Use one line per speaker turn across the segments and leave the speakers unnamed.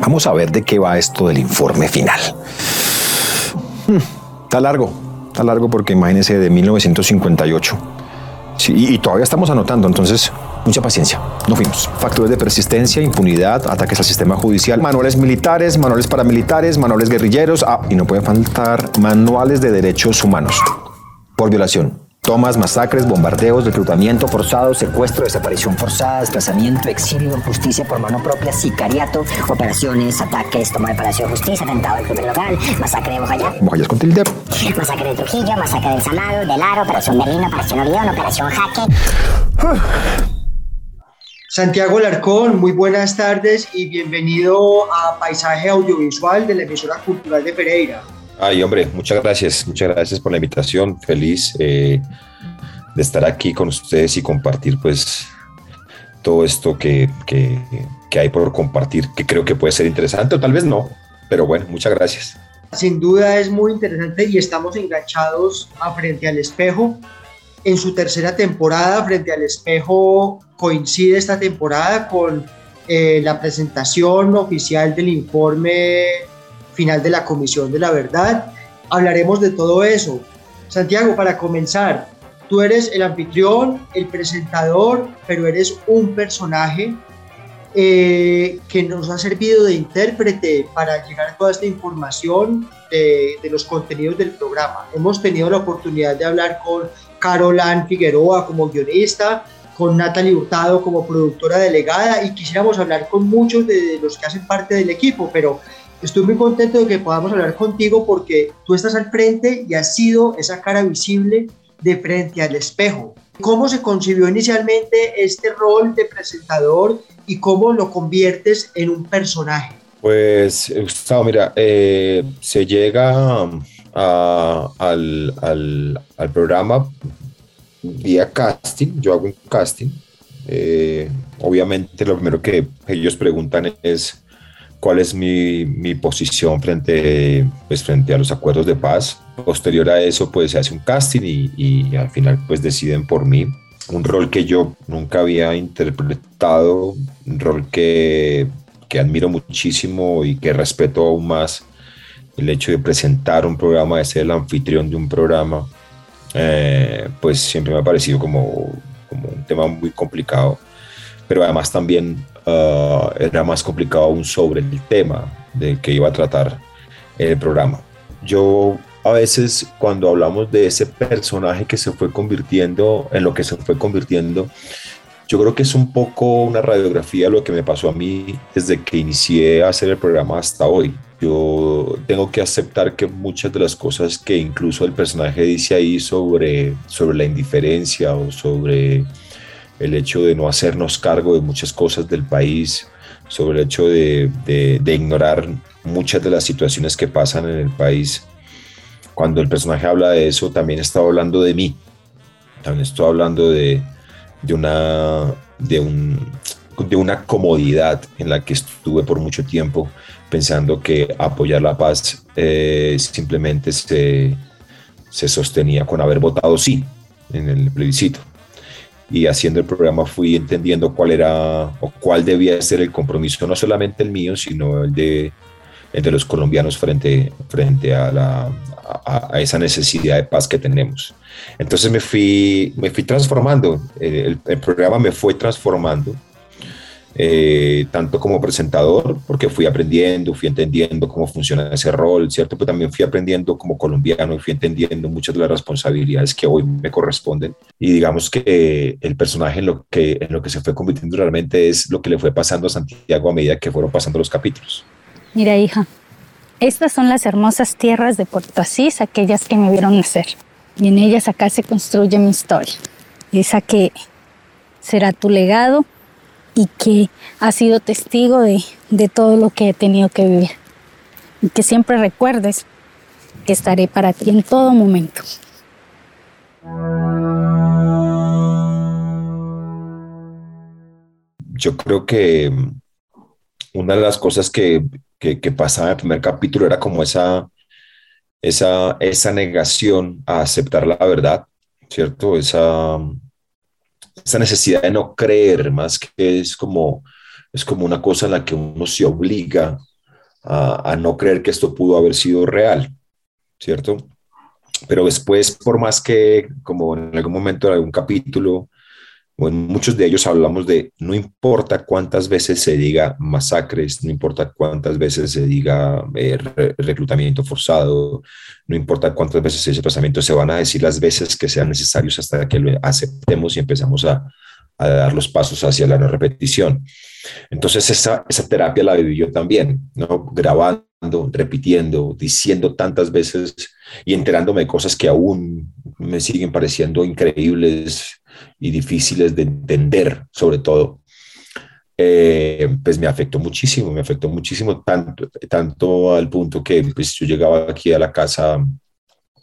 Vamos a ver de qué va esto del informe final. Hmm, Está largo, está largo porque imagínense de 1958. Sí, y, y todavía estamos anotando, entonces mucha paciencia. No fuimos. Factores de persistencia, impunidad, ataques al sistema judicial, manuales militares, manuales paramilitares, manuales guerrilleros. Ah, y no pueden faltar manuales de derechos humanos por violación. Tomas, masacres, bombardeos, reclutamiento forzado, secuestro,
desaparición forzada, desplazamiento, exilio, justicia por mano propia, sicariato, operaciones, ataques, toma de Palacio de Justicia, atentado del primer local, masacre de Bojayá,
Bojallas con tilde.
masacre de Trujillo, masacre del Salado, del Aro, operación Merino, operación Orión, operación Jaque.
Santiago Larcón, muy buenas tardes y bienvenido a Paisaje Audiovisual de la emisora cultural de Pereira.
Ay, hombre, muchas gracias, muchas gracias por la invitación. Feliz eh, de estar aquí con ustedes y compartir, pues, todo esto que, que, hay por compartir, que creo que puede ser interesante o tal vez no, pero bueno, muchas gracias.
Sin duda es muy interesante y estamos enganchados a Frente al Espejo. En su tercera temporada, Frente al Espejo coincide esta temporada con eh, la presentación oficial del informe final de la Comisión de la Verdad. Hablaremos de todo eso. Santiago, para comenzar, tú eres el anfitrión, el presentador, pero eres un personaje eh, que nos ha servido de intérprete para llegar a toda esta información de, los contenidos del programa. Hemos tenido la oportunidad de hablar con Carolán Figueroa como guionista, con Natalie Hurtado como productora delegada y quisiéramos hablar con muchos de los que hacen parte del equipo, pero estoy muy contento de que podamos hablar contigo porque tú estás al frente y has sido esa cara visible de frente al espejo. ¿Cómo se concibió inicialmente este rol de presentador y cómo lo conviertes en un personaje?
Pues, Gustavo, mira, eh, se llega al programa vía casting, yo hago un casting. eh, obviamente lo primero que ellos preguntan es cuál es mi, mi posición frente, pues, frente a los acuerdos de paz. Posterior a eso, pues se hace un casting y, y al final pues deciden por mí. Un rol que yo nunca había interpretado, un rol que, que admiro muchísimo y que respeto aún más. El hecho de presentar un programa, de ser el anfitrión de un programa, eh, pues siempre me ha parecido como, como un tema muy complicado, pero además también ah, era más complicado aún sobre el tema del que iba a tratar el programa. Yo a veces cuando hablamos de ese personaje que se fue convirtiendo en lo que se fue convirtiendo, yo creo que es un poco una radiografía de lo que me pasó a mí desde que inicié a hacer el programa hasta hoy. Yo tengo que aceptar que muchas de las cosas que incluso el personaje dice ahí sobre, sobre la indiferencia o sobre el hecho de no hacernos cargo de muchas cosas del país, sobre el hecho de, de, de ignorar muchas de las situaciones que pasan en el país. Cuando el personaje habla de eso, también está hablando de mí. También estoy hablando de, de, una, de, un, de una comodidad en la que estuve por mucho tiempo pensando que apoyar la paz eh, simplemente se, se sostenía con haber votado sí en el plebiscito. Y haciendo el programa fui entendiendo cuál era o cuál debía ser el compromiso, no solamente el mío, sino el de, el los colombianos frente, frente a, la, a, esa necesidad de paz que tenemos. Entonces me fui, me fui transformando, el, el programa me fue transformando eh, tanto como presentador, porque fui aprendiendo, fui entendiendo cómo funciona ese rol, ¿cierto? Pero también fui aprendiendo como colombiano y fui entendiendo muchas de las responsabilidades que hoy me corresponden. Y digamos que el personaje en lo que, en lo que se fue convirtiendo realmente es lo que le fue pasando a Santiago a medida que fueron pasando los capítulos.
Mira, hija, estas son las hermosas tierras de Puerto Asís, aquellas que me vieron nacer. Y en ellas acá se construye mi historia. Esa que será tu legado y que ha sido testigo de, de todo lo que he tenido que vivir. Y que siempre recuerdes que estaré para ti en todo momento.
Yo creo que una de las cosas que, que, pasaba en el primer capítulo era como esa, esa, esa negación a aceptar la verdad, ¿cierto? Esa, esa necesidad de no creer, más que es como, es como una cosa en la que uno se obliga a, a no creer que esto pudo haber sido real, ¿cierto? Pero después, por más que, como en algún momento de algún capítulo, en muchos de ellos hablamos de no importa cuántas veces se diga masacres, no importa cuántas veces se diga eh, re reclutamiento forzado, no importa cuántas veces ese tratamiento se van a decir las veces que sean necesarios hasta que lo aceptemos y empezamos a, a dar los pasos hacia la no repetición. Entonces esa, esa terapia la viví yo también, ¿no? grabando, repitiendo, diciendo tantas veces y enterándome de cosas que aún me siguen pareciendo increíbles y difíciles de entender, sobre todo, eh, pues me afectó muchísimo, me afectó muchísimo, tanto, tanto al punto que pues, yo llegaba aquí a la casa,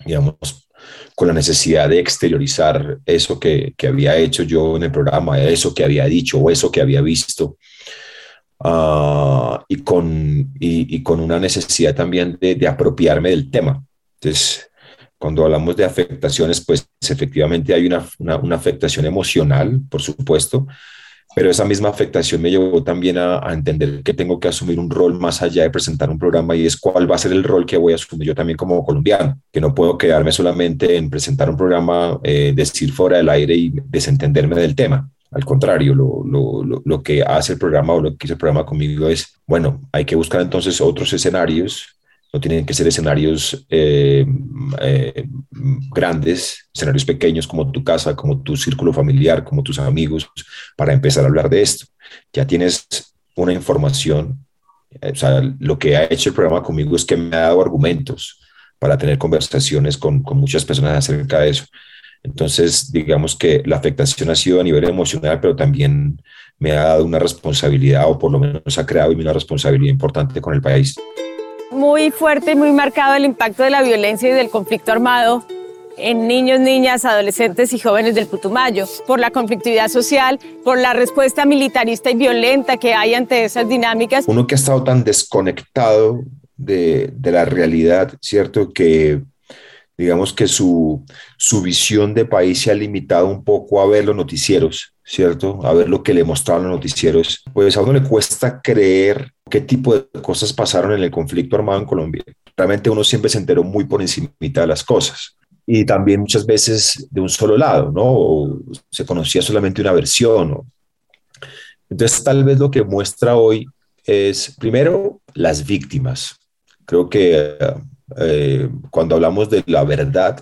digamos, con la necesidad de exteriorizar eso que, que había hecho yo en el programa, eso que había dicho o eso que había visto. Uh, y, con, y, y, con una necesidad también de, de apropiarme del tema. Entonces, cuando hablamos de afectaciones, pues efectivamente hay una, una, afectación emocional, por supuesto, pero esa misma afectación me llevó también a, entender que tengo que asumir un rol más allá de presentar un programa y es cuál va a ser el rol que voy a asumir yo también como colombiano, que no puedo quedarme solamente en presentar un programa, eh, decir fuera del aire y desentenderme del tema. Al contrario, lo, lo, lo, que hace el programa o lo que hizo el programa conmigo es, bueno, hay que buscar entonces otros escenarios no tienen que ser escenarios eh, eh, grandes, escenarios pequeños como tu casa, como tu círculo familiar, como tus amigos, para empezar a hablar de esto. Ya tienes una información, eh, o sea, lo que ha hecho el programa conmigo es que me ha dado argumentos para tener conversaciones con, con muchas personas acerca de eso. Entonces, digamos que la afectación ha sido a nivel emocional, pero también me ha dado una responsabilidad, o por lo menos ha creado una responsabilidad importante con el país
muy fuerte y muy marcado el impacto de la violencia y del conflicto armado en niños, niñas, adolescentes y jóvenes del Putumayo, por la conflictividad social, por la respuesta militarista y violenta que hay ante esas dinámicas.
Uno que ha estado tan desconectado de, de la realidad, ¿cierto? Que digamos que su, su visión de país se ha limitado un poco a ver los noticieros, ¿cierto? A ver lo que le mostraban los noticieros. Pues a uno le cuesta creer qué tipo de cosas pasaron en el conflicto armado en Colombia. Realmente uno siempre se enteró muy por encima de las cosas. Y también muchas veces de un solo lado, ¿no? O se conocía solamente una versión. ¿no? Entonces, tal vez lo que muestra hoy es, primero, las víctimas. Creo que eh, cuando hablamos de la verdad,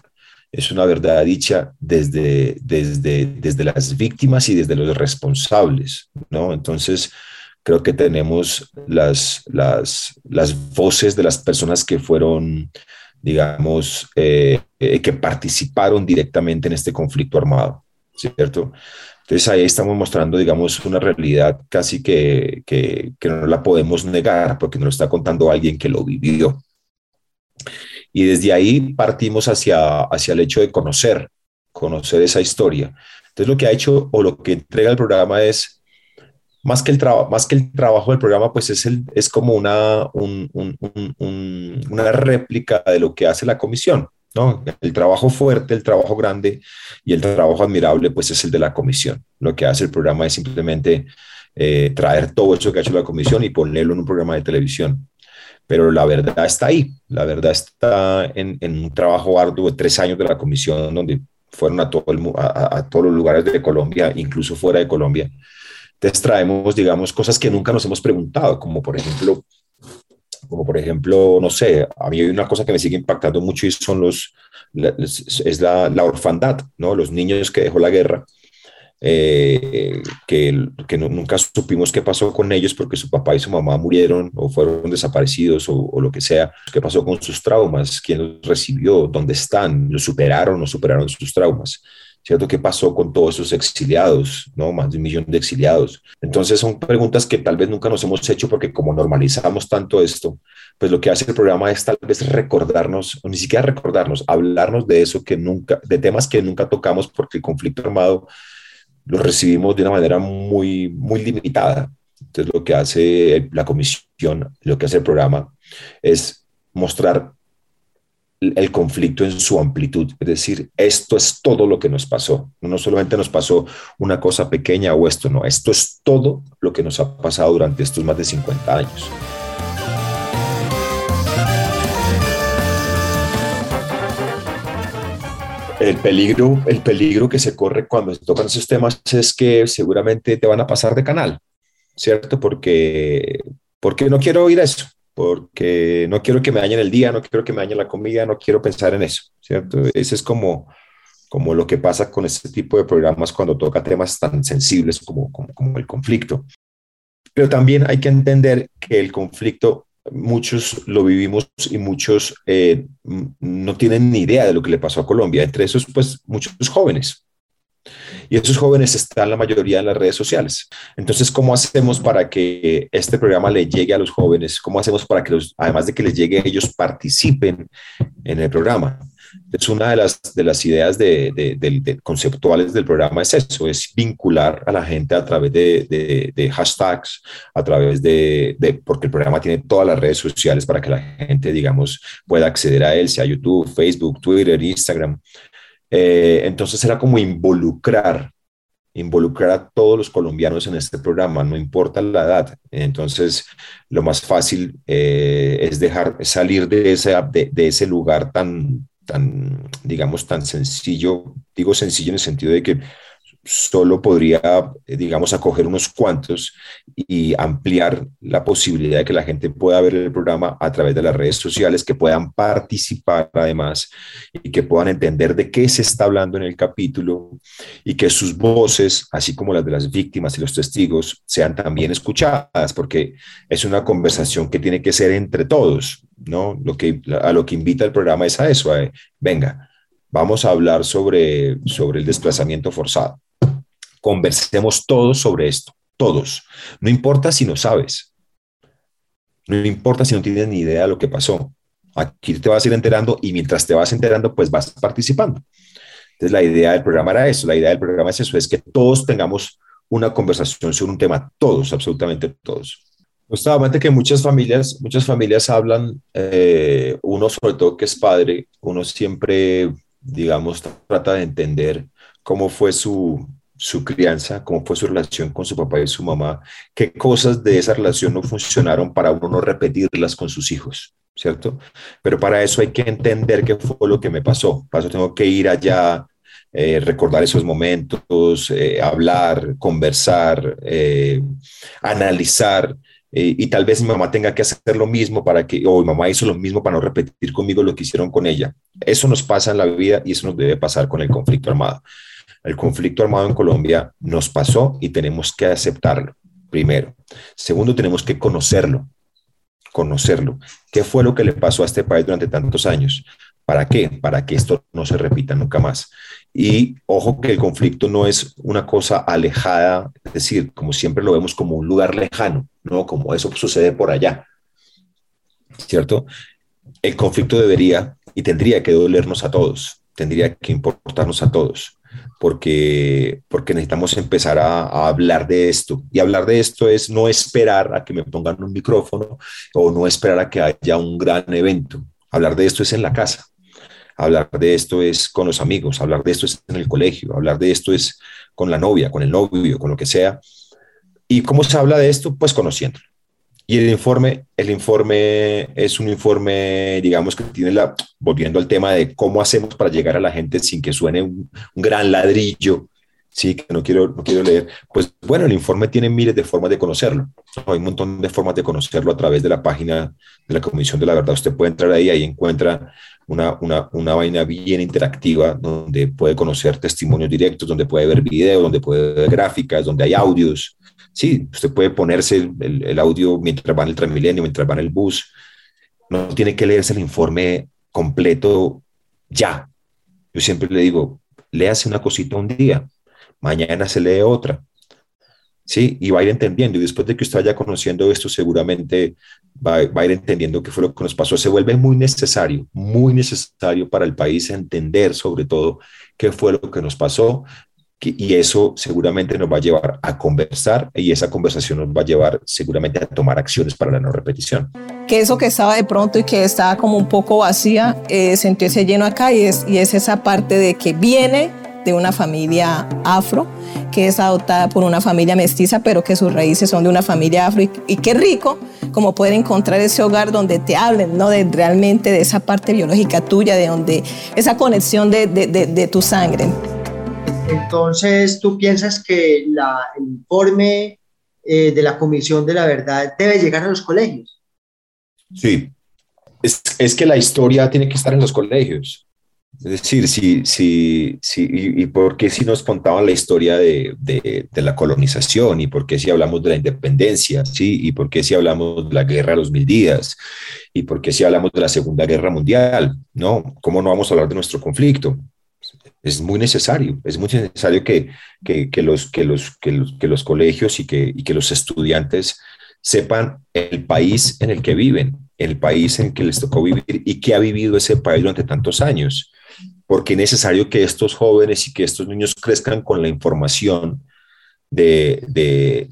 es una verdad dicha desde, desde, desde las víctimas y desde los responsables, ¿no? Entonces, creo que tenemos las, las, las voces de las personas que fueron, digamos, eh, que participaron directamente en este conflicto armado, ¿cierto? Entonces ahí estamos mostrando, digamos, una realidad casi que, que, que no la podemos negar porque nos lo está contando alguien que lo vivió. Y desde ahí partimos hacia, hacia el hecho de conocer, conocer esa historia. Entonces lo que ha hecho o lo que entrega el programa es más que el, más que el trabajo del programa, pues es, el, es como una, un, un, un, una réplica de lo que hace la comisión. ¿no? El trabajo fuerte, el trabajo grande y el trabajo admirable, pues es el de la comisión. Lo que hace el programa es simplemente eh, traer todo eso que ha hecho la comisión y ponerlo en un programa de televisión. Pero la verdad está ahí, la verdad está en, en un trabajo arduo de tres años de la comisión, donde fueron a, todo el, a, a todos los lugares de Colombia, incluso fuera de Colombia, Entonces traemos, digamos, cosas que nunca nos hemos preguntado, como por ejemplo, como por ejemplo, no sé, a mí hay una cosa que me sigue impactando mucho y son los, es la, la orfandad, ¿no? Los niños que dejó la guerra eh, que, que nunca supimos qué pasó con ellos porque su papá y su mamá murieron o fueron desaparecidos o, lo que sea, qué pasó con sus traumas, quién los recibió, dónde están, los superaron o superaron sus traumas. ¿Cierto? ¿Qué pasó con todos esos exiliados? ¿no? Más de un millón de exiliados. Entonces son preguntas que tal vez nunca nos hemos hecho porque como normalizamos tanto esto, pues lo que hace el programa es tal vez recordarnos, o ni siquiera recordarnos, hablarnos de eso que nunca, de temas que nunca tocamos porque el conflicto armado lo recibimos de una manera muy, muy limitada. Entonces, lo que hace la comisión, lo que hace el programa, es mostrar el conflicto en su amplitud. Es decir, esto es todo lo que nos pasó. No solamente nos pasó una cosa pequeña o esto, no. Esto es todo lo que nos ha pasado durante estos más de 50 años. El peligro, el peligro que se corre cuando se tocan esos temas es que seguramente te van a pasar de canal, ¿cierto? Porque, porque no quiero oír eso, porque no quiero que me dañen el día, no quiero que me dañen la comida, no quiero pensar en eso, ¿cierto? Ese es como, como lo que pasa con este tipo de programas cuando toca temas tan sensibles como, como, como el conflicto. Pero también hay que entender que el conflicto muchos lo vivimos y muchos eh, no tienen ni idea de lo que le pasó a Colombia, entre esos pues muchos jóvenes. Y esos jóvenes están la mayoría en las redes sociales. Entonces, ¿cómo hacemos para que este programa le llegue a los jóvenes? ¿Cómo hacemos para que los, además de que les llegue, ellos participen en el programa? Es una de las, de las ideas de, conceptuales del programa, es eso, es vincular a la gente a través de, hashtags, a través de, porque el programa tiene todas las redes sociales para que la gente, digamos, pueda acceder a él, sea YouTube, Facebook, Twitter, Instagram. Eh, entonces era como involucrar involucrar a todos los colombianos en este programa, no importa la edad. Entonces, lo más fácil eh, es dejar salir de ese, de, de, ese lugar tan, tan, digamos, tan sencillo, digo sencillo en el sentido de que solo podría, eh, digamos, acoger unos cuantos y ampliar la posibilidad de que la gente pueda ver el programa a través de las redes sociales, que puedan participar además y que puedan entender de qué se está hablando en el capítulo y que sus voces, así como las de las víctimas y los testigos, sean también escuchadas, porque es una conversación que tiene que ser entre todos, ¿no? Lo que, a lo que invita el programa es a eso, venga, vamos a hablar sobre, sobre el desplazamiento forzado conversemos todos sobre esto, todos. No importa si no sabes, no importa si no tienes ni idea de lo que pasó. Aquí te vas a ir enterando y mientras te vas enterando, pues vas participando. Entonces la idea del programa era eso, la idea del programa es eso, es que todos tengamos una conversación sobre un tema, todos, absolutamente todos. Justamente que muchas familias, muchas familias hablan, eh, uno sobre todo que es padre, uno siempre, digamos, trata de entender cómo fue su, su crianza, cómo fue su relación con su papá y su mamá, qué cosas de esa relación no funcionaron para uno no repetirlas con sus hijos, ¿cierto? Pero para eso hay que entender qué fue lo que me pasó. Para eso tengo que ir allá, eh, recordar esos momentos, eh, hablar, conversar, eh, analizar. y tal vez mi mamá tenga que hacer lo mismo para que, o mi mamá hizo lo mismo para no repetir conmigo lo que hicieron con ella. Eso nos pasa en la vida y eso nos debe pasar con el conflicto armado. El conflicto armado en Colombia nos pasó y tenemos que aceptarlo, primero. Segundo, tenemos que conocerlo, conocerlo. ¿Qué fue lo que le pasó a este país durante tantos años? ¿Para qué? Para que esto no se repita nunca más. Y ojo que el conflicto no es una cosa alejada, es decir, como siempre lo vemos como un lugar lejano, no como eso sucede por allá. ¿Cierto? El conflicto debería y tendría que dolernos a todos, tendría que importarnos a todos porque, porque necesitamos empezar a, hablar de esto. Y hablar de esto es no esperar a que me pongan un micrófono o no esperar a que haya un gran evento. Hablar de esto es en la casa. Hablar de esto es con los amigos, hablar de esto es en el colegio, hablar de esto es con la novia, con el novio, con lo que sea. ¿Y cómo se habla de esto? Pues conociéndolo. Y el informe, el informe es un informe, digamos, que tiene la, volviendo al tema de cómo hacemos para llegar a la gente sin que suene un, gran ladrillo, sí, que no quiero, no quiero leer, pues bueno, el informe tiene miles de formas de conocerlo. Hay un montón de formas de conocerlo a través de la página de la Comisión de la Verdad. Usted puede entrar ahí, ahí encuentra una, una, una vaina bien interactiva donde puede conocer testimonios directos, donde puede ver videos, donde puede ver gráficas, donde hay audios. Sí, usted puede ponerse el, el audio mientras va en el Transmilenio, mientras va en el bus. No tiene que leerse el informe completo ya. Yo siempre le digo, léase una cosita un día, mañana se lee otra. ¿Sí? Y va a ir entendiendo. Y después de que usted vaya conociendo esto, seguramente va, a ir entendiendo qué fue lo que nos pasó. Se vuelve muy necesario, muy necesario para el país entender sobre todo qué fue lo que nos pasó. Y eso seguramente nos va a llevar a conversar y esa conversación nos va a llevar seguramente a tomar acciones para la no repetición.
Que eso que estaba de pronto y que estaba como un poco vacía, eh, sentí ese lleno acá y y es esa parte de que viene de una familia afro, que es adoptada por una familia mestiza, pero que sus raíces son de una familia afro. Y, qué rico como poder encontrar ese hogar donde te hablen, ¿no? De realmente de esa parte biológica tuya, de donde esa conexión de, de, de, tu sangre.
Entonces, ¿tú piensas que la, el informe eh, de la Comisión de la Verdad debe llegar a los colegios?
Sí, es, es que la historia tiene que estar en los colegios. Es decir, si, si, si, y, por qué si nos contaban la historia de, de, la colonización y por qué si hablamos de la independencia, ¿sí? y por qué si hablamos de la guerra de los mil días y por qué si hablamos de la Segunda Guerra Mundial, ¿no? ¿Cómo no vamos a hablar de nuestro conflicto? Es muy necesario, es muy necesario que, que, los, que, los, que, los, colegios y que, y que los estudiantes sepan el país en el que viven, el país en el que les tocó vivir y que ha vivido ese país durante tantos años porque es necesario que estos jóvenes y que estos niños crezcan con la información de,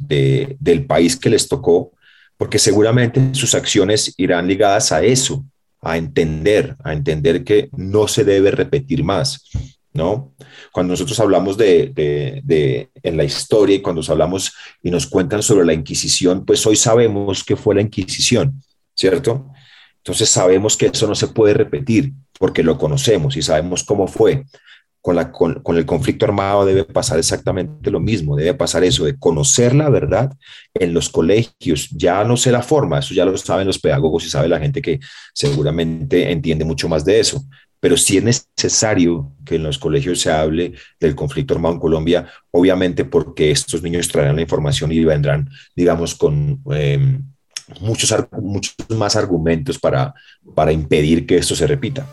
del país que les tocó, porque seguramente sus acciones irán ligadas a eso, a entender, a entender que no se debe repetir más, ¿no? Cuando nosotros hablamos de, de, en la historia y cuando hablamos y nos cuentan sobre la Inquisición, pues hoy sabemos que fue la Inquisición, ¿cierto? Entonces sabemos que eso no se puede repetir porque lo conocemos y sabemos cómo fue. Con, la, con, el conflicto armado debe pasar exactamente lo mismo, debe pasar eso de conocer la verdad en los colegios, ya no sé la forma, eso ya lo saben los pedagogos y sabe la gente que seguramente entiende mucho más de eso, pero sí es necesario que en los colegios se hable del conflicto armado en Colombia, obviamente porque estos niños traerán la información y vendrán, digamos, con... Em, muchos, muchos más argumentos para, para impedir que esto se repita.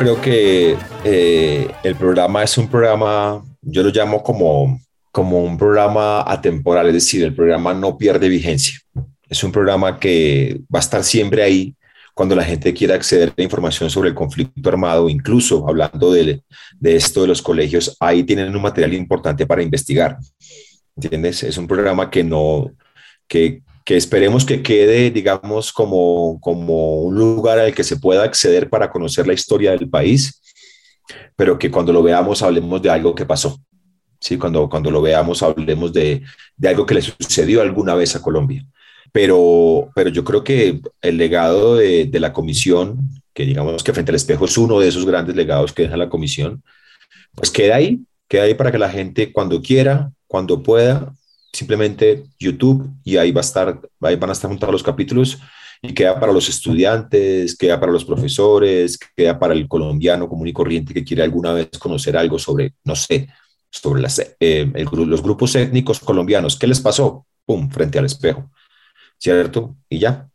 Creo que eh, el programa es un programa, yo lo llamo como, como un programa atemporal, es decir, el programa no pierde vigencia. Es un programa que va a estar siempre ahí cuando la gente quiera acceder a información sobre el conflicto armado, incluso hablando de, de esto de los colegios, ahí tienen un material importante para investigar. ¿Entiendes? Es un programa que no, que, que esperemos que quede, digamos, como, como un lugar al que se pueda acceder para conocer la historia del país, pero que cuando lo veamos hablemos de algo que pasó. Sí, cuando, cuando lo veamos hablemos de, de algo que le sucedió alguna vez a Colombia. Pero, pero yo creo que el legado de, de, la comisión, que digamos que frente al espejo es uno de esos grandes legados que deja la comisión, pues queda ahí, queda ahí para que la gente cuando quiera, cuando pueda, simplemente YouTube y ahí va a estar, ahí van a estar juntados los capítulos y queda para los estudiantes, queda para los profesores, queda para el colombiano común y corriente que quiere alguna vez conocer algo sobre, no sé, sobre eh, los grupos étnicos colombianos. ¿Qué les pasó? ¡Pum! Frente al espejo. ¿cierto? Y ya.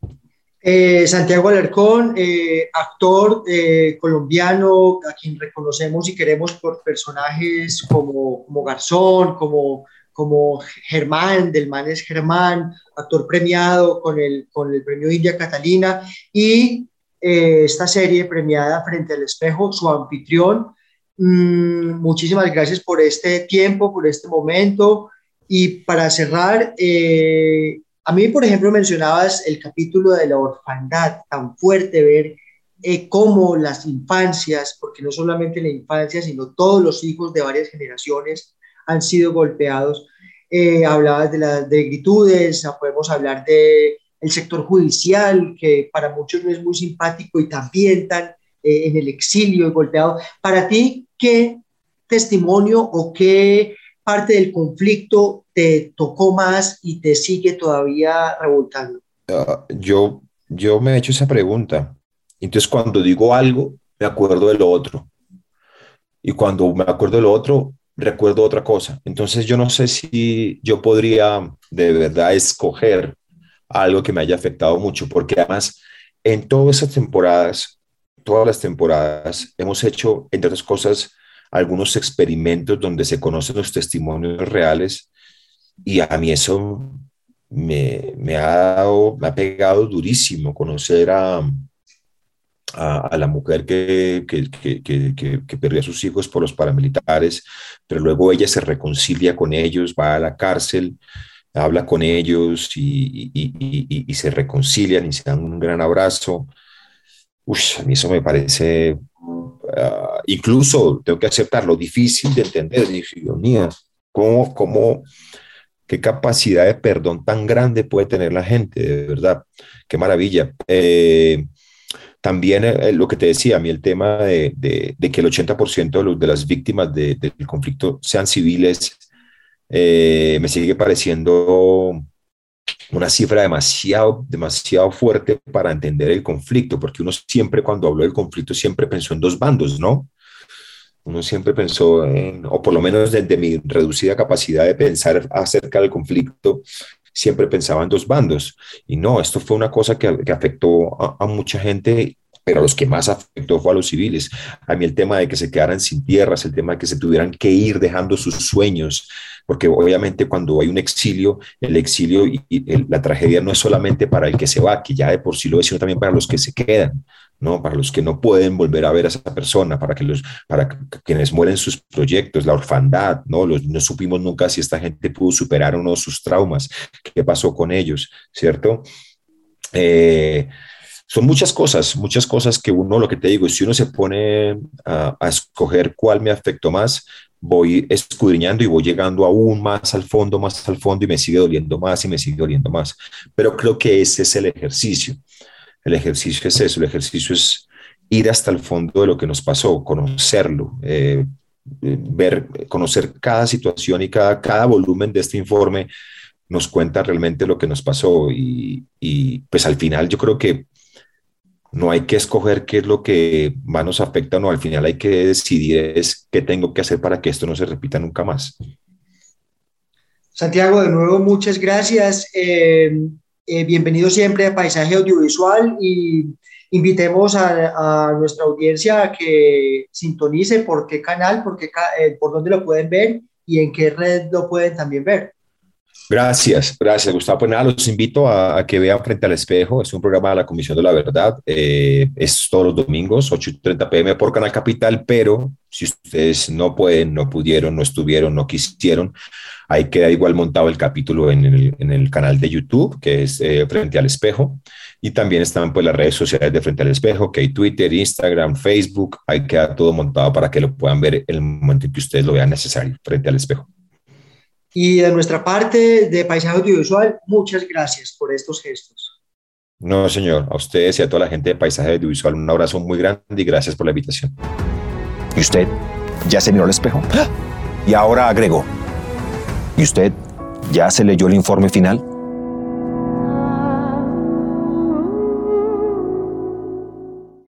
Eh, Santiago Alarcón, eh, actor eh, colombiano, a quien reconocemos y queremos por personajes como, como Garzón, como, como Germán, del man es Germán, actor premiado con el, con el premio India Catalina, y esta serie premiada Frente al Espejo, su anfitrión. Mm, muchísimas gracias por este tiempo, por este momento. Y para cerrar, a mí, por ejemplo, mencionabas el capítulo de la orfandad, tan fuerte ver eh, cómo las infancias, porque no solamente la infancia, sino todos los hijos de varias generaciones han sido golpeados. Eh, hablabas de las negritudes, podemos hablar del el sector judicial, que para muchos no es muy simpático y también tan eh, en el exilio y golpeado. Para ti, ¿qué testimonio o qué parte del conflicto te tocó más y te sigue todavía revoltando?
Ah, yo, yo me he hecho esa pregunta. Entonces, cuando digo algo, me acuerdo de lo otro. Y cuando me acuerdo de lo otro, recuerdo otra cosa. Entonces, yo no sé si yo podría de verdad escoger algo que me haya afectado mucho, porque además, en todas esas temporadas, todas las temporadas, hemos hecho, entre otras cosas, algunos experimentos donde se conocen los testimonios reales y a mí eso me, ha dado, me ha pegado durísimo conocer a, a, la mujer que, que, que, que, perdió a sus hijos por los paramilitares, pero luego ella se reconcilia con ellos, va a la cárcel, habla con ellos y, y, se reconcilian y se dan un gran abrazo. Uf, a mí eso me parece, uh, incluso tengo que aceptarlo, difícil de entender. Dios mío, ¿cómo, cómo, qué capacidad de perdón tan grande puede tener la gente, de verdad, qué maravilla. Eh, también eh, lo que te decía, a mí el tema de, que el 80% de, los, de las víctimas del conflicto sean civiles, eh, me sigue pareciendo una cifra demasiado, demasiado fuerte para entender el conflicto, porque uno siempre cuando habló del conflicto siempre pensó en dos bandos, ¿no? Uno siempre pensó en, o por lo menos desde mi reducida capacidad de pensar acerca del conflicto, siempre pensaba en dos bandos. Y no, esto fue una cosa que, afectó a mucha gente pero los que más afectó fue a los civiles. A mí el tema de que se quedaran sin tierras, el tema de que se tuvieran que ir dejando sus sueños, porque obviamente cuando hay un exilio, el exilio y, la tragedia no es solamente para el que se va, que ya de por sí lo es, sino también para los que se quedan. ¿no? Para los que no pueden volver a ver a esa persona, para, que los, para quienes mueren sus proyectos, la orfandad, ¿no? Los, no supimos nunca si esta gente pudo superar uno de sus traumas, qué pasó con ellos, ¿cierto? Eh, son muchas cosas, muchas cosas que uno, lo que te digo, si uno se pone a, escoger cuál me afectó más, voy escudriñando y voy llegando aún más al fondo, más al fondo y me sigue doliendo más y me sigue doliendo más. Pero creo que ese es el ejercicio. El ejercicio es eso, el ejercicio es ir hasta el fondo de lo que nos pasó, conocerlo, eh, ver, conocer cada situación y cada, cada volumen de este informe nos cuenta realmente lo que nos pasó y, y pues al final yo creo que no hay que escoger qué es lo que más nos afecta, no, al final hay que decidir es qué tengo que hacer para que esto no se repita nunca más.
Santiago, de nuevo, muchas gracias. Eh, eh, bienvenido siempre a Paisaje Audiovisual y invitemos a, nuestra audiencia a que sintonice por qué canal, por, qué, eh, por dónde lo pueden ver y en qué red lo pueden también ver.
Gracias, gracias Gustavo. Pues nada, los invito a, que vean Frente al Espejo. Es un programa de la Comisión de la Verdad. Eh, es todos los domingos, 8.30 pm por Canal Capital, pero si ustedes no pueden, no pudieron, no estuvieron, no quisieron, ahí queda igual montado el capítulo en el, canal de YouTube, que es eh, Frente al Espejo. Y también están pues las redes sociales de Frente al Espejo, que hay Twitter, Instagram, Facebook. Ahí queda todo montado para que lo puedan ver en el momento en que ustedes lo vean necesario, Frente al Espejo.
Y de nuestra parte de Paisaje Audiovisual, muchas gracias por estos gestos.
No, señor, a ustedes y a toda la gente de Paisaje Audiovisual un abrazo muy grande y gracias por la invitación.
¿Y usted ya se miró al espejo? Y ahora agrego. ¿Y usted ya se leyó el informe final?